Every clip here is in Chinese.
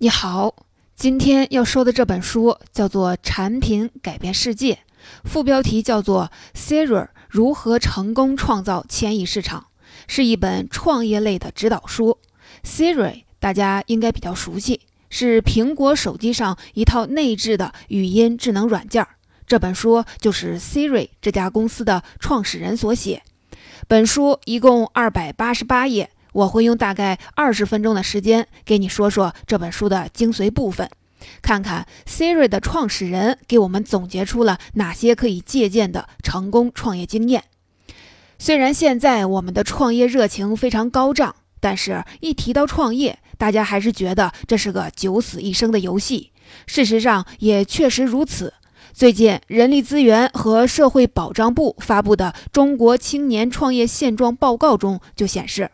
你好，今天要说的这本书叫做《产品改变世界》，副标题叫做 “Siri 如何成功创造千亿市场”，是一本创业类的指导书。Siri 大家应该比较熟悉，是苹果手机上一套内置的语音智能软件。这本书就是 Siri 这家公司的创始人所写。本书一共二百八十八页。我会用大概二十分钟的时间给你说说这本书的精髓部分，看看 Siri 的创始人给我们总结出了哪些可以借鉴的成功创业经验。虽然现在我们的创业热情非常高涨，但是一提到创业，大家还是觉得这是个九死一生的游戏。事实上也确实如此。最近，人力资源和社会保障部发布的《中国青年创业现状报告》中就显示。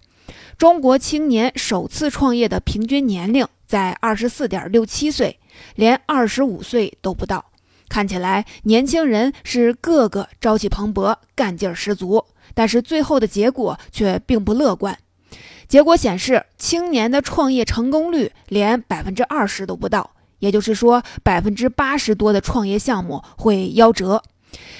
中国青年首次创业的平均年龄在二十四点六七岁，连二十五岁都不到。看起来年轻人是个个朝气蓬勃、干劲十足，但是最后的结果却并不乐观。结果显示，青年的创业成功率连百分之二十都不到，也就是说，百分之八十多的创业项目会夭折。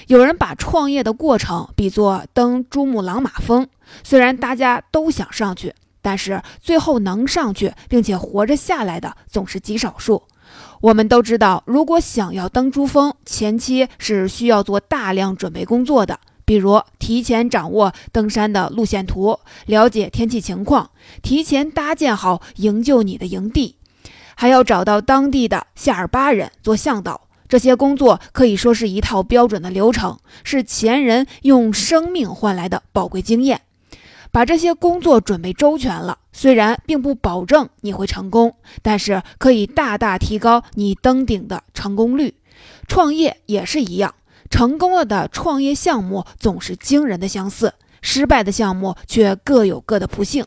有人把创业的过程比作登珠穆朗玛峰，虽然大家都想上去，但是最后能上去并且活着下来的总是极少数。我们都知道，如果想要登珠峰，前期是需要做大量准备工作的，比如提前掌握登山的路线图，了解天气情况，提前搭建好营救你的营地，还要找到当地的夏尔巴人做向导。这些工作可以说是一套标准的流程，是前人用生命换来的宝贵经验。把这些工作准备周全了，虽然并不保证你会成功，但是可以大大提高你登顶的成功率。创业也是一样，成功了的创业项目总是惊人的相似，失败的项目却各有各的不幸。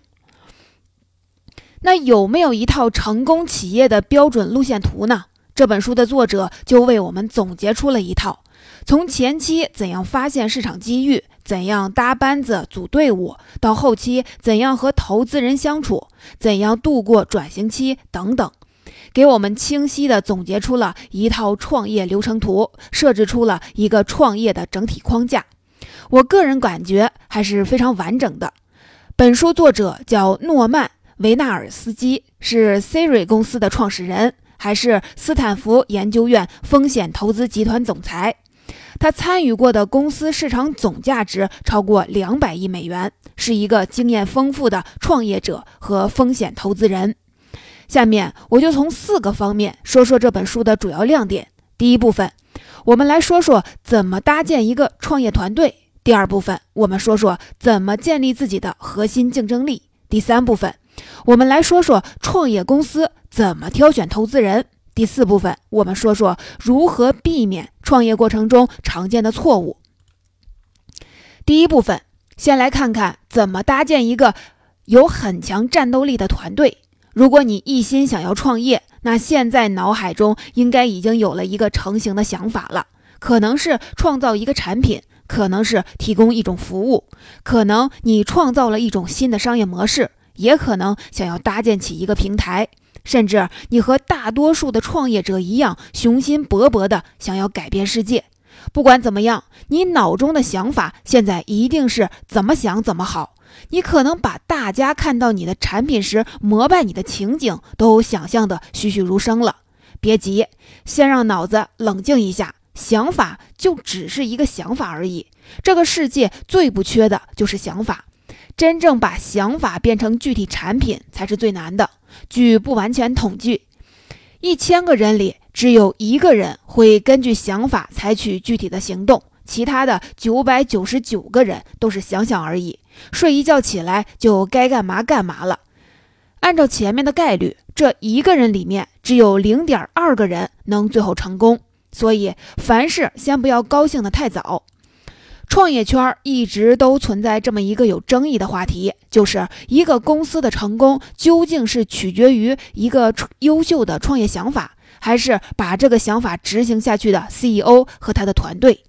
那有没有一套成功企业的标准路线图呢？这本书的作者就为我们总结出了一套：从前期怎样发现市场机遇，怎样搭班子组队伍，到后期怎样和投资人相处，怎样度过转型期等等，给我们清晰地总结出了一套创业流程图，设置出了一个创业的整体框架。我个人感觉还是非常完整的。本书作者叫诺曼·维纳尔斯基，是 Siri 公司的创始人。还是斯坦福研究院风险投资集团总裁，他参与过的公司市场总价值超过两百亿美元，是一个经验丰富的创业者和风险投资人。下面我就从四个方面说说这本书的主要亮点。第一部分，我们来说说怎么搭建一个创业团队；第二部分，我们说说怎么建立自己的核心竞争力；第三部分，我们来说说创业公司。怎么挑选投资人？第四部分，我们说说如何避免创业过程中常见的错误。第一部分，先来看看怎么搭建一个有很强战斗力的团队。如果你一心想要创业，那现在脑海中应该已经有了一个成型的想法了，可能是创造一个产品，可能是提供一种服务，可能你创造了一种新的商业模式，也可能想要搭建起一个平台。甚至你和大多数的创业者一样，雄心勃勃的想要改变世界。不管怎么样，你脑中的想法现在一定是怎么想怎么好。你可能把大家看到你的产品时膜拜你的情景都想象的栩栩如生了。别急，先让脑子冷静一下。想法就只是一个想法而已。这个世界最不缺的就是想法。真正把想法变成具体产品才是最难的。据不完全统计，一千个人里只有一个人会根据想法采取具体的行动，其他的九百九十九个人都是想想而已，睡一觉起来就该干嘛干嘛了。按照前面的概率，这一个人里面只有零点二个人能最后成功。所以，凡事先不要高兴得太早。创业圈一直都存在这么一个有争议的话题，就是一个公司的成功究竟是取决于一个优秀的创业想法，还是把这个想法执行下去的 CEO 和他的团队？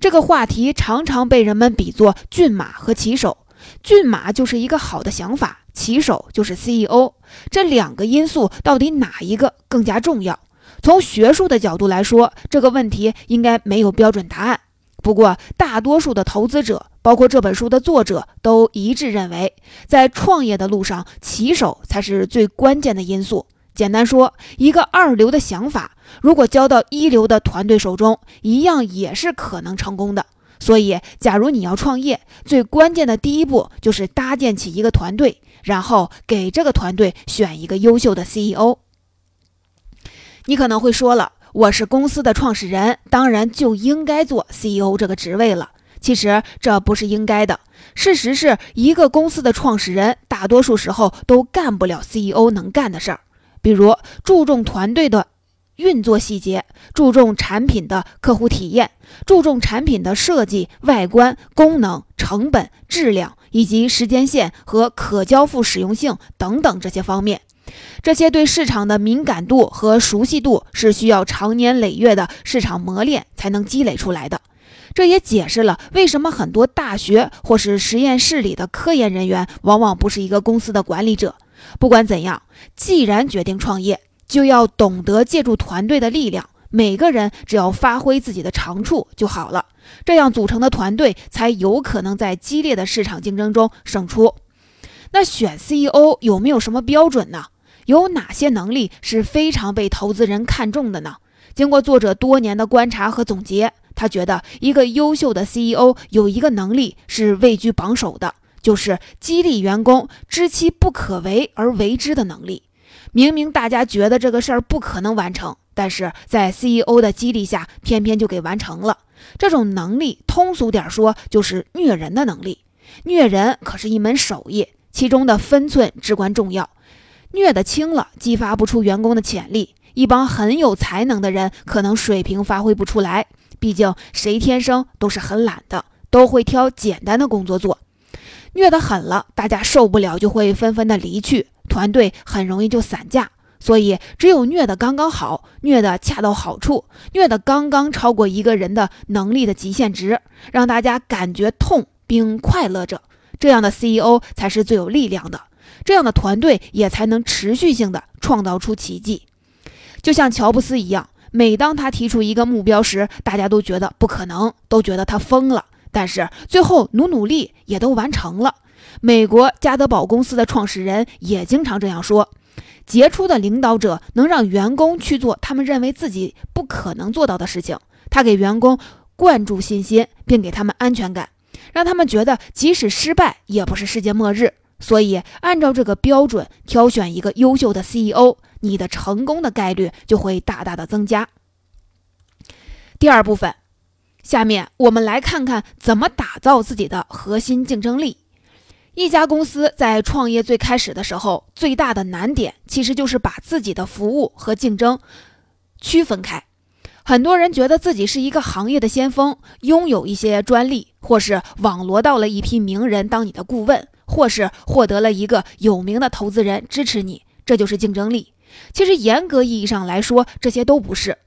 这个话题常常被人们比作骏马和骑手。骏马就是一个好的想法，骑手就是 CEO。这两个因素到底哪一个更加重要？从学术的角度来说，这个问题应该没有标准答案。不过，大多数的投资者，包括这本书的作者，都一致认为，在创业的路上，骑手才是最关键的因素。简单说，一个二流的想法，如果交到一流的团队手中，一样也是可能成功的。所以，假如你要创业，最关键的第一步就是搭建起一个团队，然后给这个团队选一个优秀的 CEO。你可能会说了，我是公司的创始人，当然就应该做 CEO 这个职位了。其实这不是应该的，事实是一个公司的创始人，大多数时候都干不了 CEO 能干的事儿，比如注重团队的。运作细节，注重产品的客户体验，注重产品的设计、外观、功能、成本、质量以及时间线和可交付使用性等等这些方面。这些对市场的敏感度和熟悉度是需要长年累月的市场磨练才能积累出来的。这也解释了为什么很多大学或是实验室里的科研人员往往不是一个公司的管理者。不管怎样，既然决定创业。就要懂得借助团队的力量，每个人只要发挥自己的长处就好了。这样组成的团队才有可能在激烈的市场竞争中胜出。那选 CEO 有没有什么标准呢？有哪些能力是非常被投资人看重的呢？经过作者多年的观察和总结，他觉得一个优秀的 CEO 有一个能力是位居榜首的，就是激励员工知其不可为而为之的能力。明明大家觉得这个事儿不可能完成，但是在 CEO 的激励下，偏偏就给完成了。这种能力，通俗点说，就是虐人的能力。虐人可是一门手艺，其中的分寸至关重要。虐得轻了，激发不出员工的潜力。一帮很有才能的人，可能水平发挥不出来。毕竟谁天生都是很懒的，都会挑简单的工作做。虐得狠了，大家受不了，就会纷纷的离去。团队很容易就散架，所以只有虐得刚刚好，虐得恰到好处，虐得刚刚超过一个人的能力的极限值，让大家感觉痛并快乐着，这样的 CEO 才是最有力量的，这样的团队也才能持续性的创造出奇迹。就像乔布斯一样，每当他提出一个目标时，大家都觉得不可能，都觉得他疯了，但是最后努努力也都完成了。美国加德堡公司的创始人也经常这样说：“杰出的领导者能让员工去做他们认为自己不可能做到的事情。他给员工灌注信心，并给他们安全感，让他们觉得即使失败也不是世界末日。所以，按照这个标准挑选一个优秀的 CEO，你的成功的概率就会大大的增加。”第二部分，下面我们来看看怎么打造自己的核心竞争力。一家公司在创业最开始的时候，最大的难点其实就是把自己的服务和竞争区分开。很多人觉得自己是一个行业的先锋，拥有一些专利，或是网罗到了一批名人当你的顾问，或是获得了一个有名的投资人支持你，这就是竞争力。其实严格意义上来说，这些都不是。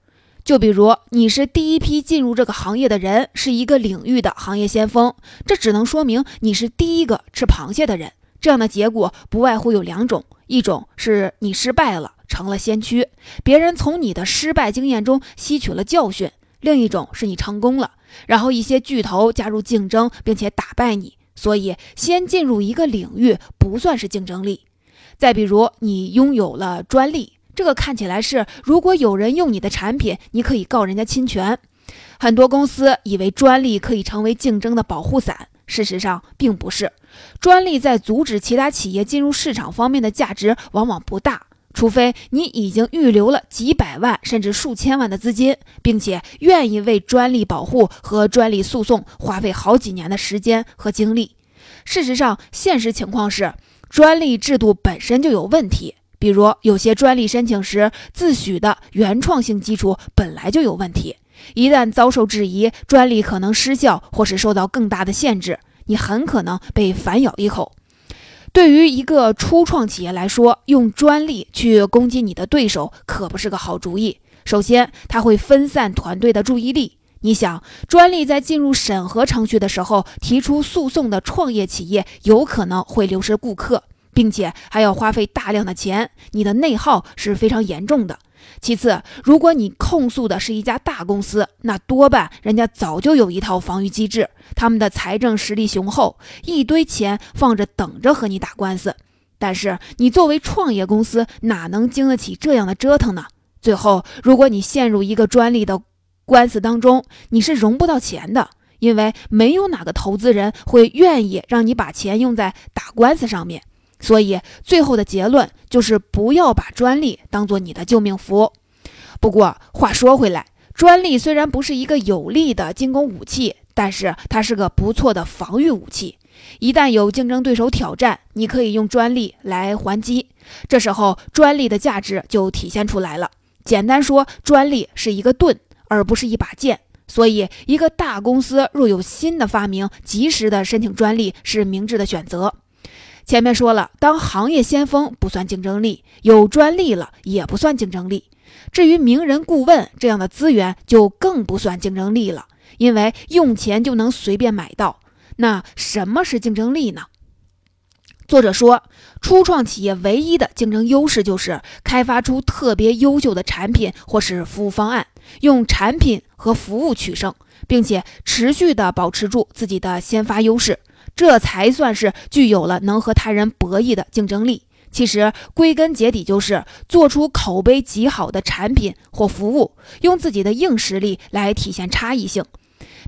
就比如你是第一批进入这个行业的人，是一个领域的行业先锋，这只能说明你是第一个吃螃蟹的人。这样的结果不外乎有两种：一种是你失败了，成了先驱，别人从你的失败经验中吸取了教训；另一种是你成功了，然后一些巨头加入竞争，并且打败你。所以，先进入一个领域不算是竞争力。再比如，你拥有了专利。这个看起来是，如果有人用你的产品，你可以告人家侵权。很多公司以为专利可以成为竞争的保护伞，事实上并不是。专利在阻止其他企业进入市场方面的价值往往不大，除非你已经预留了几百万甚至数千万的资金，并且愿意为专利保护和专利诉讼花费好几年的时间和精力。事实上，现实情况是，专利制度本身就有问题。比如，有些专利申请时自诩的原创性基础本来就有问题，一旦遭受质疑，专利可能失效或是受到更大的限制，你很可能被反咬一口。对于一个初创企业来说，用专利去攻击你的对手可不是个好主意。首先，它会分散团队的注意力，你想，专利在进入审核程序的时候提出诉讼的创业企业，有可能会流失顾客，并且还要花费大量的钱，你的内耗是非常严重的。其次，如果你控诉的是一家大公司，那多半人家早就有一套防御机制，他们的财政实力雄厚，一堆钱放着等着和你打官司。但是你作为创业公司，哪能经得起这样的折腾呢？最后，如果你陷入一个专利的，官司当中，你是融不到钱的，因为没有哪个投资人会愿意让你把钱用在打官司上面。所以，最后的结论就是不要把专利当做你的救命符。不过话说回来，专利虽然不是一个有力的进攻武器，但是它是个不错的防御武器。一旦有竞争对手挑战，你可以用专利来还击，这时候专利的价值就体现出来了。简单说，专利是一个盾。而不是一把剑，所以一个大公司若有新的发明，及时的申请专利是明智的选择。前面说了，当行业先锋不算竞争力，有专利了也不算竞争力。至于名人顾问这样的资源，就更不算竞争力了，因为用钱就能随便买到。那什么是竞争力呢？作者说，初创企业唯一的竞争优势就是开发出特别优秀的产品或是服务方案，用产品和服务取胜，并且持续的保持住自己的先发优势，这才算是具有了能和他人博弈的竞争力。其实归根结底就是做出口碑极好的产品或服务，用自己的硬实力来体现差异性。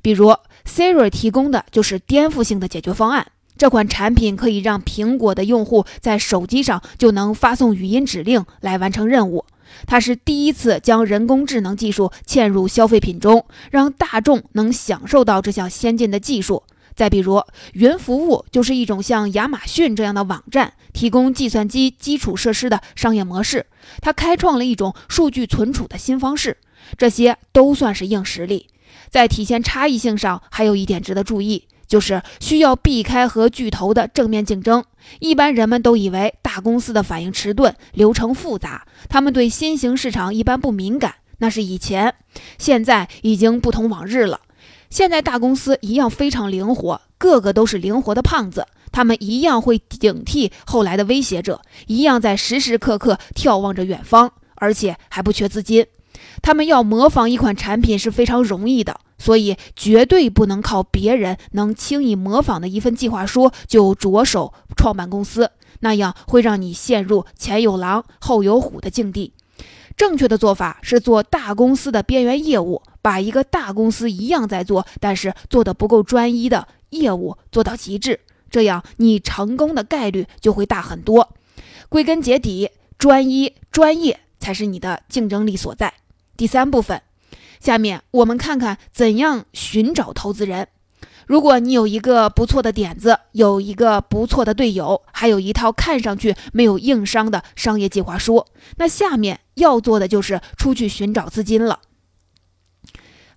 比如 Siri 提供的就是颠覆性的解决方案。这款产品可以让苹果的用户在手机上就能发送语音指令来完成任务。它是第一次将人工智能技术嵌入消费品中，让大众能享受到这项先进的技术。再比如，云服务就是一种像亚马逊这样的网站，提供计算机基础设施的商业模式。它开创了一种数据存储的新方式。这些都算是硬实力。在体现差异性上，还有一点值得注意。就是需要避开和巨头的正面竞争。一般人们都以为大公司的反应迟钝、流程复杂，他们对新型市场一般不敏感。那是以前，现在已经不同往日了。现在大公司一样非常灵活，个个都是灵活的胖子。他们一样会顶替后来的威胁者，一样在时时刻刻眺望着远方，而且还不缺资金。他们要模仿一款产品是非常容易的。所以，绝对不能靠别人能轻易模仿的一份计划书就着手创办公司，那样会让你陷入前有狼后有虎的境地。正确的做法是做大公司的边缘业务，把一个大公司一样在做，但是做的不够专一的业务做到极致，这样你成功的概率就会大很多。归根结底，专一专业才是你的竞争力所在。第三部分。下面我们看看怎样寻找投资人。如果你有一个不错的点子，有一个不错的队友，还有一套看上去没有硬伤的商业计划书，那下面要做的就是出去寻找资金了。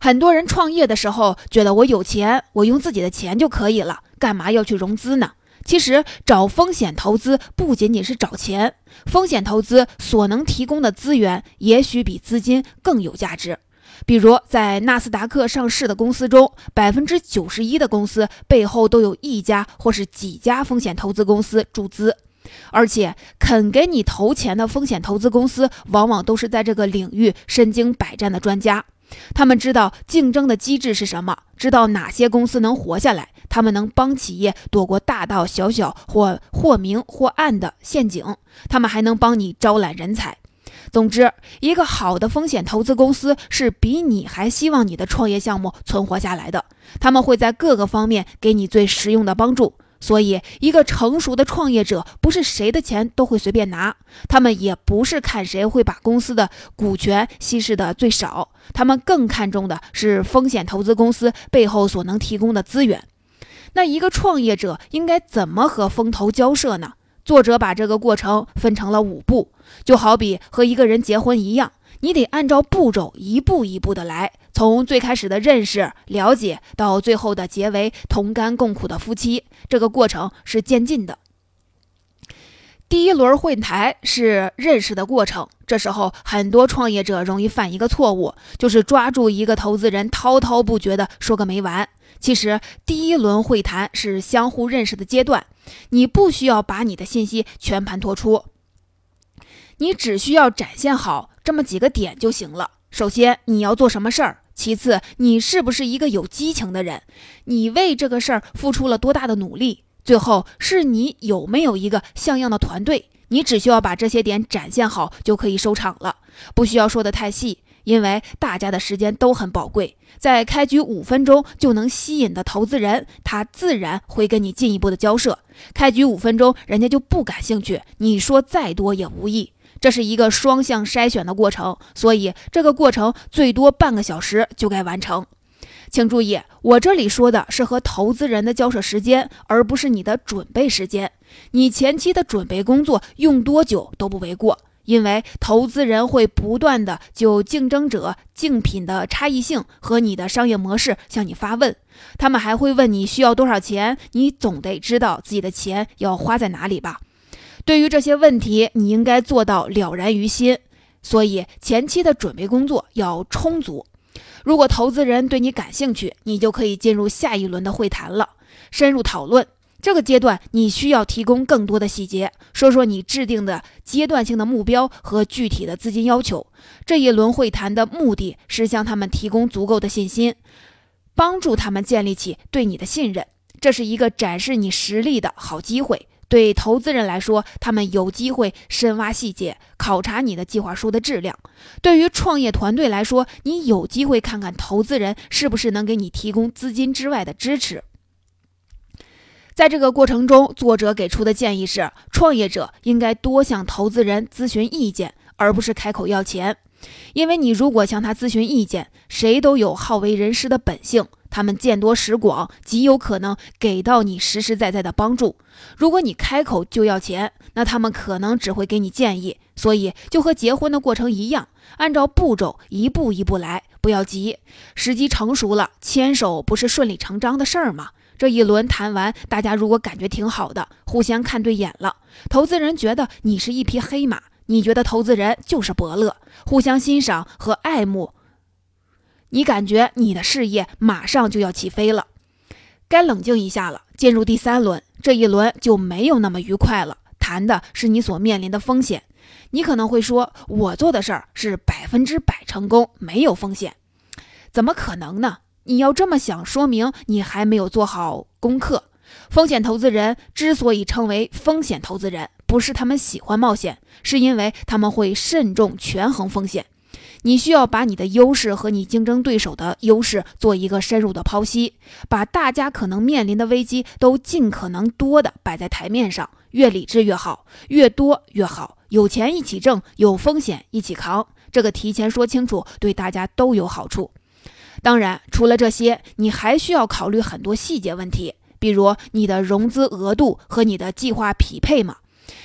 很多人创业的时候觉得我有钱，我用自己的钱就可以了，干嘛要去融资呢？其实找风险投资不仅仅是找钱，风险投资所能提供的资源也许比资金更有价值。比如，在纳斯达克上市的公司中，百分之九十一的公司背后都有一家或是几家风险投资公司注资，而且肯给你投钱的风险投资公司，往往都是在这个领域身经百战的专家。他们知道竞争的机制是什么，知道哪些公司能活下来，他们能帮企业躲过大大小小或或明或暗的陷阱，他们还能帮你招揽人才。总之，一个好的风险投资公司是比你还希望你的创业项目存活下来的。他们会在各个方面给你最实用的帮助。所以，一个成熟的创业者不是谁的钱都会随便拿，他们也不是看谁会把公司的股权稀释的最少，他们更看重的是风险投资公司背后所能提供的资源。那一个创业者应该怎么和风投交涉呢？作者把这个过程分成了五步，就好比和一个人结婚一样，你得按照步骤一步一步的来，从最开始的认识、了解，到最后的结为同甘共苦的夫妻，这个过程是渐进的。第一轮会谈是认识的过程，这时候很多创业者容易犯一个错误，就是抓住一个投资人滔滔不绝的说个没完。其实，第一轮会谈是相互认识的阶段，你不需要把你的信息全盘托出，你只需要展现好这么几个点就行了。首先，你要做什么事儿？其次，你是不是一个有激情的人？你为这个事儿付出了多大的努力？最后，是你有没有一个像样的团队？你只需要把这些点展现好就可以收场了，不需要说的太细，因为大家的时间都很宝贵。在开局五分钟就能吸引的投资人，他自然会跟你进一步的交涉。开局五分钟，人家就不感兴趣，你说再多也无益。这是一个双向筛选的过程，所以这个过程最多半个小时就该完成。请注意，我这里说的是和投资人的交涉时间，而不是你的准备时间。你前期的准备工作用多久都不为过，因为投资人会不断的就竞争者竞品的差异性和你的商业模式向你发问，他们还会问你需要多少钱，你总得知道自己的钱要花在哪里吧。对于这些问题，你应该做到了然于心，所以前期的准备工作要充足。如果投资人对你感兴趣，你就可以进入下一轮的会谈了，深入讨论。这个阶段你需要提供更多的细节，说说你制定的阶段性的目标和具体的资金要求。这一轮会谈的目的是向他们提供足够的信心，帮助他们建立起对你的信任。这是一个展示你实力的好机会。对投资人来说，他们有机会深挖细节，考察你的计划书的质量；对于创业团队来说，你有机会看看投资人是不是能给你提供资金之外的支持。在这个过程中，作者给出的建议是：创业者应该多向投资人咨询意见，而不是开口要钱，因为你如果向他咨询意见，谁都有好为人师的本性。他们见多识广，极有可能给到你实实在在的帮助。如果你开口就要钱，那他们可能只会给你建议。所以，就和结婚的过程一样，按照步骤一步一步来，不要急。时机成熟了，牵手不是顺理成章的事儿吗？这一轮谈完，大家如果感觉挺好的，互相看对眼了，投资人觉得你是一匹黑马，你觉得投资人就是伯乐，互相欣赏和爱慕。你感觉你的事业马上就要起飞了，该冷静一下了。进入第三轮，这一轮就没有那么愉快了。谈的是你所面临的风险。你可能会说，我做的事儿是百分之百成功，没有风险，怎么可能呢？你要这么想，说明你还没有做好功课。风险投资人之所以称为风险投资人，不是他们喜欢冒险，是因为他们会慎重权衡风险。你需要把你的优势和你竞争对手的优势做一个深入的剖析，把大家可能面临的危机都尽可能多的摆在台面上，越理智越好，越多越好。有钱一起挣，有风险一起扛，这个提前说清楚，对大家都有好处。当然，除了这些，你还需要考虑很多细节问题，比如你的融资额度和你的计划匹配吗？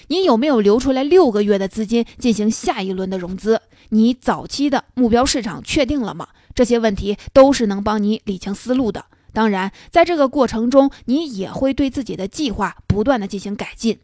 你有没有留出来六个月的资金进行下一轮的融资？你早期的目标市场确定了吗？这些问题都是能帮你理清思路的。当然，在这个过程中，你也会对自己的计划不断的进行改进。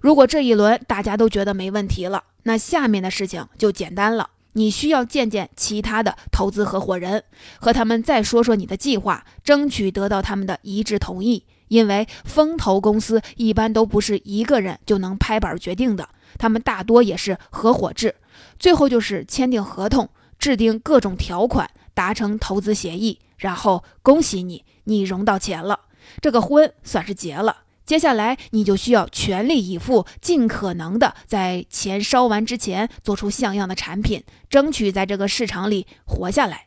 如果这一轮大家都觉得没问题了，那下面的事情就简单了。你需要见见其他的投资合伙人，和他们再说说你的计划，争取得到他们的一致同意。因为风投公司一般都不是一个人就能拍板决定的，他们大多也是合伙制，最后就是签订合同，制定各种条款，达成投资协议，然后恭喜你，你融到钱了，这个婚算是结了。接下来你就需要全力以赴，尽可能的在钱烧完之前做出像样的产品，争取在这个市场里活下来。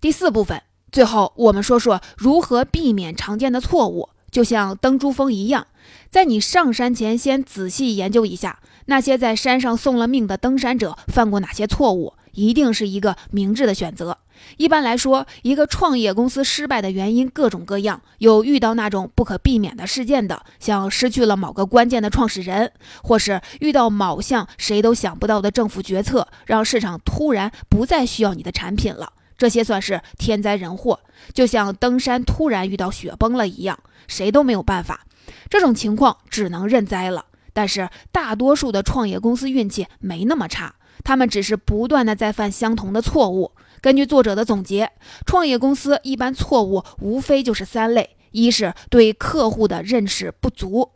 第四部分。最后，我们说说如何避免常见的错误。就像登珠峰一样，在你上山前，先仔细研究一下那些在山上送了命的登山者犯过哪些错误，一定是一个明智的选择。一般来说，一个创业公司失败的原因各种各样，有遇到那种不可避免的事件的，像失去了某个关键的创始人，或是遇到某项谁都想不到的政府决策，让市场突然不再需要你的产品了。这些算是天灾人祸，就像登山突然遇到雪崩了一样，谁都没有办法。这种情况只能认栽了。但是大多数的创业公司运气没那么差，他们只是不断的在犯相同的错误。根据作者的总结，创业公司一般错误无非就是三类：一是对客户的认识不足，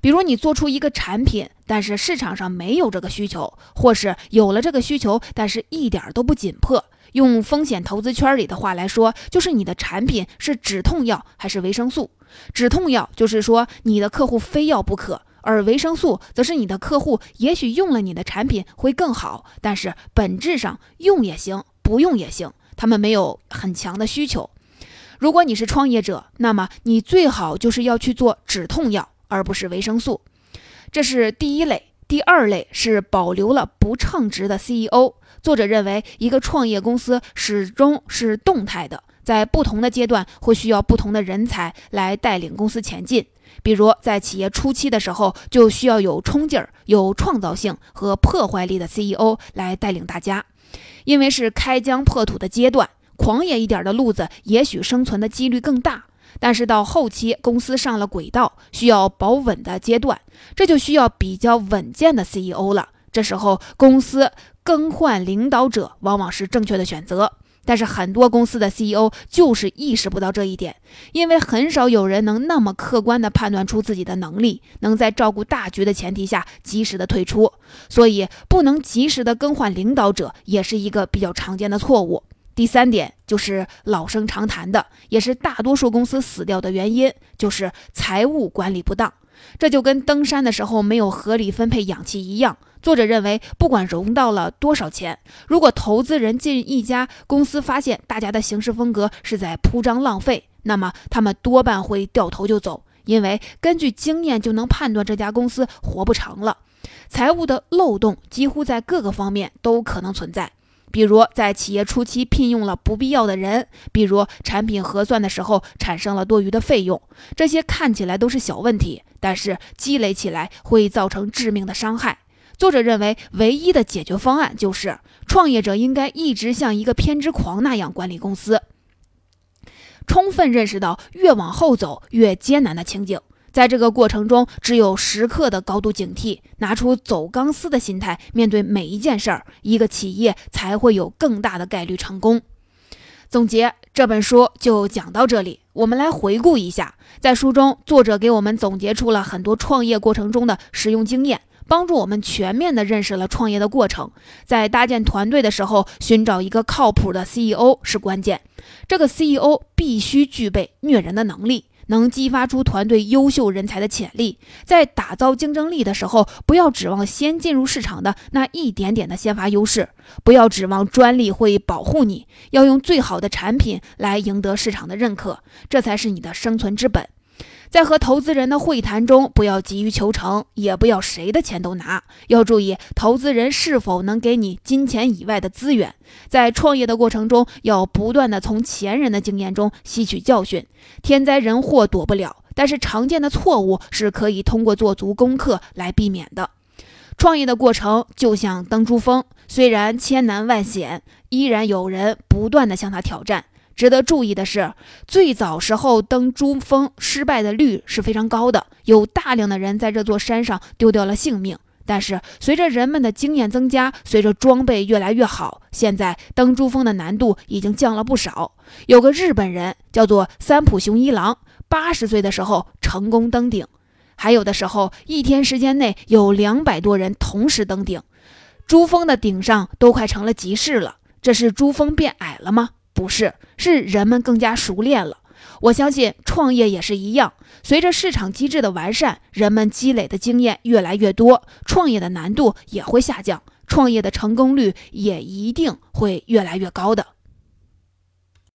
比如你做出一个产品，但是市场上没有这个需求，或是有了这个需求，但是一点都不紧迫。用风险投资圈里的话来说，就是你的产品是止痛药还是维生素？止痛药就是说你的客户非要不可，而维生素则是你的客户也许用了你的产品会更好，但是本质上用也行，不用也行，他们没有很强的需求。如果你是创业者，那么你最好就是要去做止痛药，而不是维生素。这是第一类。第二类是保留了不称职的 CEO。作者认为，一个创业公司始终是动态的，在不同的阶段会需要不同的人才来带领公司前进。比如，在企业初期的时候，就需要有冲劲儿、有创造性和破坏力的 CEO 来带领大家，因为是开疆破土的阶段，狂野一点的路子也许生存的几率更大。但是到后期，公司上了轨道，需要保稳的阶段，这就需要比较稳健的 CEO 了。这时候，公司。更换领导者往往是正确的选择，但是很多公司的 CEO 就是意识不到这一点，因为很少有人能那么客观地判断出自己的能力，能在照顾大局的前提下及时的退出，所以不能及时的更换领导者也是一个比较常见的错误。第三点就是老生常谈的，也是大多数公司死掉的原因，就是财务管理不当。这就跟登山的时候没有合理分配氧气一样。作者认为，不管融到了多少钱，如果投资人进一家公司发现大家的行事风格是在铺张浪费，那么他们多半会掉头就走，因为根据经验就能判断这家公司活不长了。财务的漏洞几乎在各个方面都可能存在，比如在企业初期聘用了不必要的人，比如产品核算的时候产生了多余的费用，这些看起来都是小问题，但是积累起来会造成致命的伤害。作者认为，唯一的解决方案就是创业者应该一直像一个偏执狂那样管理公司，充分认识到越往后走越艰难的情景。在这个过程中，只有时刻的高度警惕，拿出走钢丝的心态面对每一件事儿，一个企业才会有更大的概率成功。总结这本书就讲到这里，我们来回顾一下，在书中，作者给我们总结出了很多创业过程中的实用经验。帮助我们全面地认识了创业的过程，在搭建团队的时候，寻找一个靠谱的 CEO 是关键。这个 CEO 必须具备虐人的能力，能激发出团队优秀人才的潜力。在打造竞争力的时候，不要指望先进入市场的那一点点的先发优势，不要指望专利会保护你，要用最好的产品来赢得市场的认可，这才是你的生存之本。在和投资人的会谈中，不要急于求成，也不要谁的钱都拿。要注意投资人是否能给你金钱以外的资源。在创业的过程中，要不断的从前人的经验中吸取教训。天灾人祸躲不了，但是常见的错误是可以通过做足功课来避免的。创业的过程就像登珠峰，虽然千难万险，依然有人不断的向他挑战。值得注意的是，最早时候登珠峰失败的率是非常高的，有大量的人在这座山上丢掉了性命。但是随着人们的经验增加，随着装备越来越好，现在登珠峰的难度已经降了不少。有个日本人叫做三浦雄一郎，八十岁的时候成功登顶，还有的时候一天时间内有两百多人同时登顶，珠峰的顶上都快成了集市了。这是珠峰变矮了吗？不是，是人们更加熟练了。我相信创业也是一样，随着市场机制的完善，人们积累的经验越来越多，创业的难度也会下降，创业的成功率也一定会越来越高的。